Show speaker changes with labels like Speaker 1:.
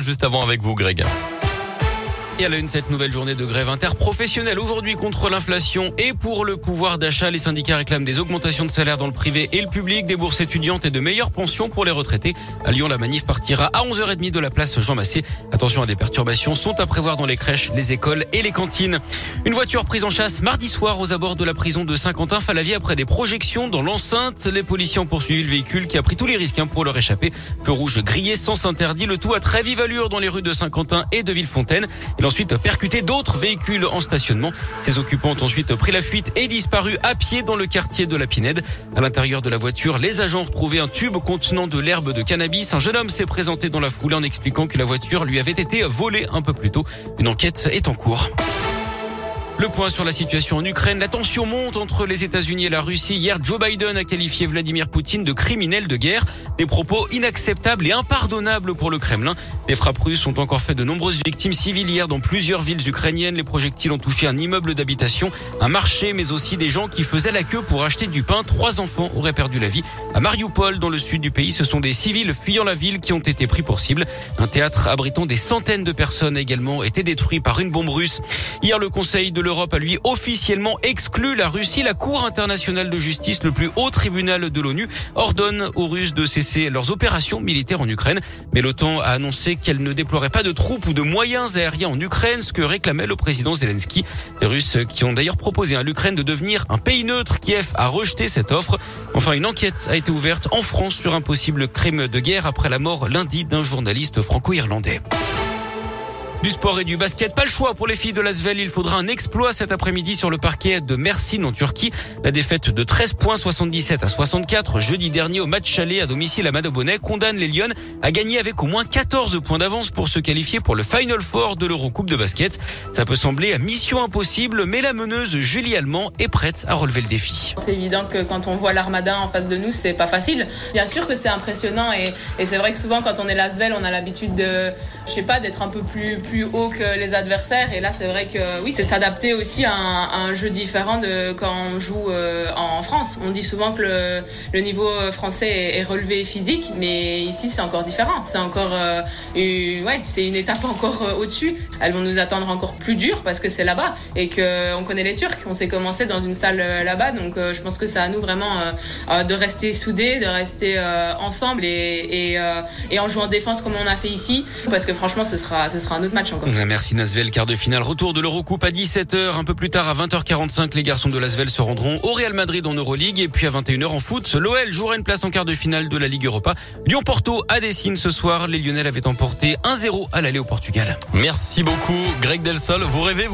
Speaker 1: Juste avant avec vous, Greg.
Speaker 2: Et à la une, cette nouvelle journée de grève interprofessionnelle aujourd'hui contre l'inflation et pour le pouvoir d'achat. Les syndicats réclament des augmentations de salaire dans le privé et le public, des bourses étudiantes et de meilleures pensions pour les retraités. À Lyon, la manif partira à 11h30 de la place Jean Massé. Attention à des perturbations sont à prévoir dans les crèches, les écoles et les cantines. Une voiture prise en chasse mardi soir aux abords de la prison de Saint-Quentin-Falavier après des projections dans l'enceinte. Les policiers ont poursuivi le véhicule qui a pris tous les risques hein, pour leur échapper. Feu rouge grillé sans interdit, le tout à très vive allure dans les rues de Saint-Quentin et de Villefontaine ensuite percuté d'autres véhicules en stationnement. Ces occupants ont ensuite pris la fuite et disparu à pied dans le quartier de la Pinède. À l'intérieur de la voiture, les agents ont retrouvé un tube contenant de l'herbe de cannabis. Un jeune homme s'est présenté dans la foulée en expliquant que la voiture lui avait été volée un peu plus tôt. Une enquête est en cours. Le point sur la situation en Ukraine. La tension monte entre les États-Unis et la Russie. Hier, Joe Biden a qualifié Vladimir Poutine de criminel de guerre. Des propos inacceptables et impardonnables pour le Kremlin. Les frappes russes ont encore fait de nombreuses victimes civiles hier dans plusieurs villes ukrainiennes. Les projectiles ont touché un immeuble d'habitation, un marché, mais aussi des gens qui faisaient la queue pour acheter du pain. Trois enfants auraient perdu la vie. À Mariupol, dans le sud du pays, ce sont des civils fuyant la ville qui ont été pris pour cible. Un théâtre abritant des centaines de personnes a également été détruit par une bombe russe. Hier, le Conseil de l'Europe a lui officiellement exclu la Russie. La Cour internationale de justice, le plus haut tribunal de l'ONU, ordonne aux Russes de cesser leurs opérations militaires en Ukraine. Mais l'OTAN a annoncé qu'elle ne déploierait pas de troupes ou de moyens aériens en Ukraine, ce que réclamait le président Zelensky. Les Russes qui ont d'ailleurs proposé à l'Ukraine de devenir un pays neutre. Kiev a rejeté cette offre. Enfin, une enquête a été ouverte en France sur un possible crime de guerre après la mort lundi d'un journaliste franco-irlandais. Du sport et du basket, pas le choix pour les filles de l'Asvel. Il faudra un exploit cet après-midi sur le parquet de Mersin en Turquie. La défaite de 13 points 77 à 64 jeudi dernier au match aller à domicile à Madobonnet condamne les Lyonnes à gagner avec au moins 14 points d'avance pour se qualifier pour le Final Four de l'Eurocoupe de basket. Ça peut sembler à mission impossible, mais la meneuse Julie Allemand est prête à relever le défi.
Speaker 3: C'est évident que quand on voit l'Armada en face de nous, c'est pas facile. Bien sûr que c'est impressionnant et, c'est vrai que souvent quand on est l'Asvel, on a l'habitude de, je sais pas, d'être un peu plus haut que les adversaires. Et là, c'est vrai que oui, c'est s'adapter aussi à un, jeu différent de quand on joue euh, en France. On dit souvent que le, niveau français est, relevé physique, mais ici, c'est encore différent. C'est encore, euh, une, ouais, c'est une étape encore euh, au-dessus. Elles vont nous attendre encore plus dur parce que c'est là-bas et que on connaît les Turcs. On s'est commencé dans une salle là-bas, donc je pense que c'est à nous vraiment de rester soudés, de rester ensemble et, et, en jouant en défense comme on a fait ici, parce que franchement, ce sera, ce sera un autre match encore.
Speaker 2: Merci Nasvel, quart de finale. Retour de l'Eurocoupe à 17h. Un peu plus tard, à 20h45, les garçons de Lasvel se rendront au Real Madrid en Euroleague. Et puis à 21h en foot, l'OL jouera une place en quart de finale de la Ligue Europa. Lyon-Porto à Dessine ce soir. Les Lyonnais avaient emporté 1-0 à l'aller au Portugal.
Speaker 1: Merci beaucoup, Greg Delsol. Vous rêvez, vous